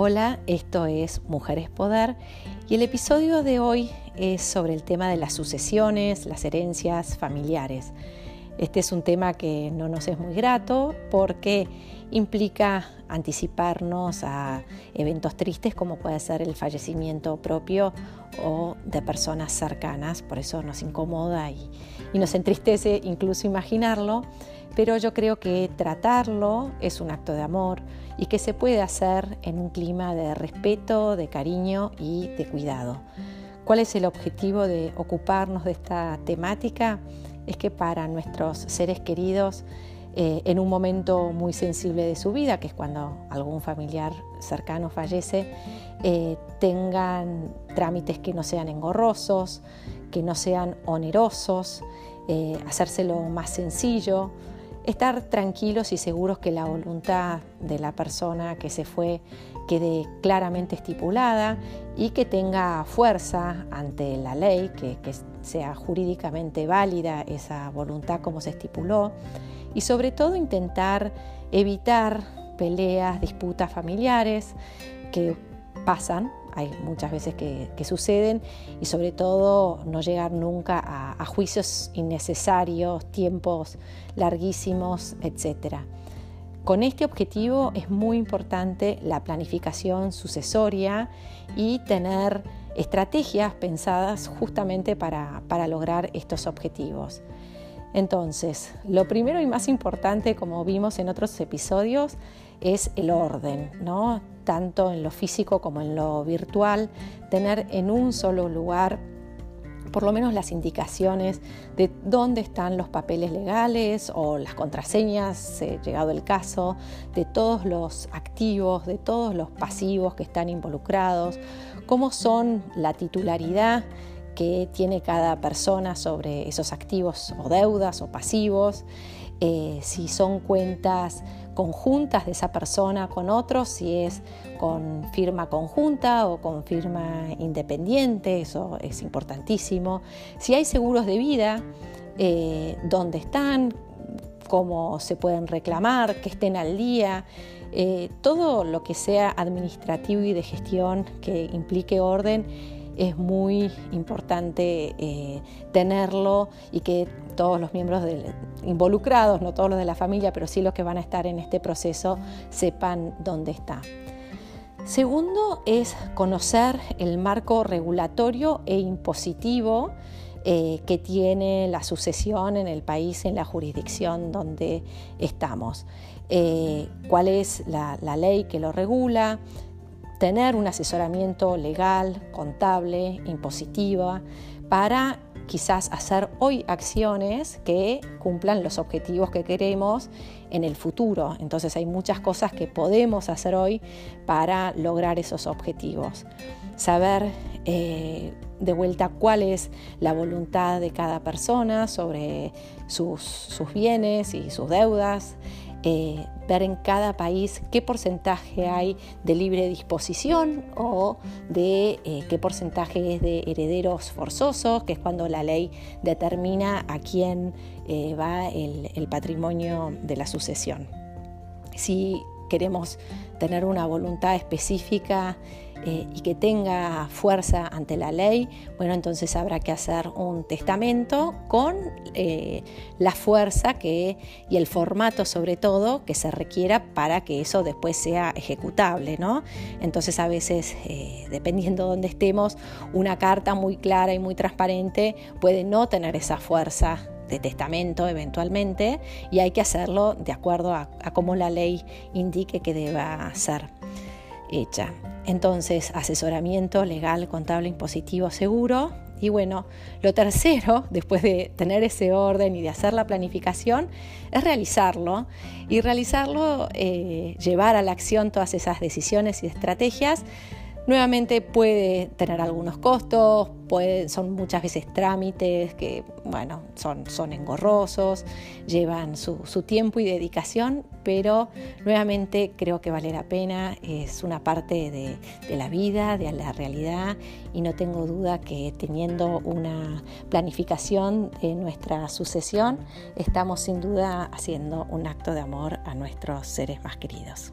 Hola, esto es Mujeres Poder y el episodio de hoy es sobre el tema de las sucesiones, las herencias familiares. Este es un tema que no nos es muy grato porque implica anticiparnos a eventos tristes como puede ser el fallecimiento propio o de personas cercanas, por eso nos incomoda y, nos entristece incluso imaginarlo, pero yo creo que tratarlo es un acto de amor y que se puede hacer en un clima de respeto, de cariño y de cuidado. ¿Cuál es el objetivo de ocuparnos de esta temática? Es que para nuestros seres queridos, eh, en un momento muy sensible de su vida, que es cuando algún familiar cercano fallece, eh, tengan trámites que no sean engorrosos, que no sean onerosos, eh, hacérselo más sencillo, estar tranquilos y seguros que la voluntad de la persona que se fue quede claramente estipulada y que tenga fuerza ante la ley, que, que sea jurídicamente válida esa voluntad como se estipuló y sobre todo intentar evitar peleas, disputas familiares que pasan hay muchas veces que, suceden y sobre todo no llegar nunca a, juicios innecesarios, tiempos larguísimos, etc. Con este objetivo es muy importante la planificación sucesoria y tener estrategias pensadas justamente para, para lograr estos objetivos. Entonces, lo primero y más importante, como vimos en otros episodios, es el orden, ¿no? tanto en lo físico como en lo virtual, tener en un solo lugar por lo menos las indicaciones de dónde están los papeles legales o las contraseñas, eh, llegado el caso, de todos los activos, de todos los pasivos que están involucrados, cómo son la titularidad que tiene cada persona sobre esos activos o deudas o pasivos, eh, si son cuentas conjuntas de esa persona con otros, si es con firma conjunta o con firma independiente, eso es importantísimo. Si hay seguros de vida, eh, dónde están, cómo se pueden reclamar, que estén al día. Eh, todo lo que sea administrativo y de gestión que implique orden es muy importante eh, tenerlo y que todos los miembros involucrados, no todos los de la familia, pero sí los que van a estar en este proceso, sepan dónde está. Segundo es conocer el marco regulatorio e impositivo eh, que tiene la sucesión en el país, en la jurisdicción donde estamos. Eh, ¿Cuál es la ley que lo regula? Tener un asesoramiento legal, contable, impositiva, para quizás hacer hoy acciones que cumplan los objetivos que queremos en el futuro. Entonces hay muchas cosas que podemos hacer hoy para lograr esos objetivos. Saber eh, de vuelta cuál es la voluntad de cada persona sobre sus bienes y sus deudas, eh, ver en cada país qué porcentaje hay de libre disposición o de eh, qué porcentaje es de herederos forzosos, que es cuando la ley determina a quién eh, va el, el patrimonio de la sucesión. Si queremos tener una voluntad específica eh, y que tenga fuerza ante la ley, bueno, entonces habrá que hacer un testamento con eh, la fuerza que, y el formato sobre todo que se requiera para que eso después sea ejecutable, ¿no? Entonces a veces, eh, dependiendo de dónde estemos, una carta muy clara y muy transparente puede no tener esa fuerza de testamento eventualmente y hay que hacerlo de acuerdo a, cómo la ley indique que deba ser hecha. Entonces, asesoramiento legal, contable, impositivo, seguro. Y bueno, lo tercero, después de tener ese orden y de hacer la planificación, es realizarlo. Y realizarlo, eh, llevar a la acción todas esas decisiones y estrategias Nuevamente puede tener algunos costos, son muchas veces trámites que, bueno, son, son engorrosos, llevan su, tiempo y dedicación, pero nuevamente creo que vale la pena, es una parte de, de la vida, de la realidad, y no tengo duda que teniendo una planificación de nuestra sucesión, estamos sin duda haciendo un acto de amor a nuestros seres más queridos.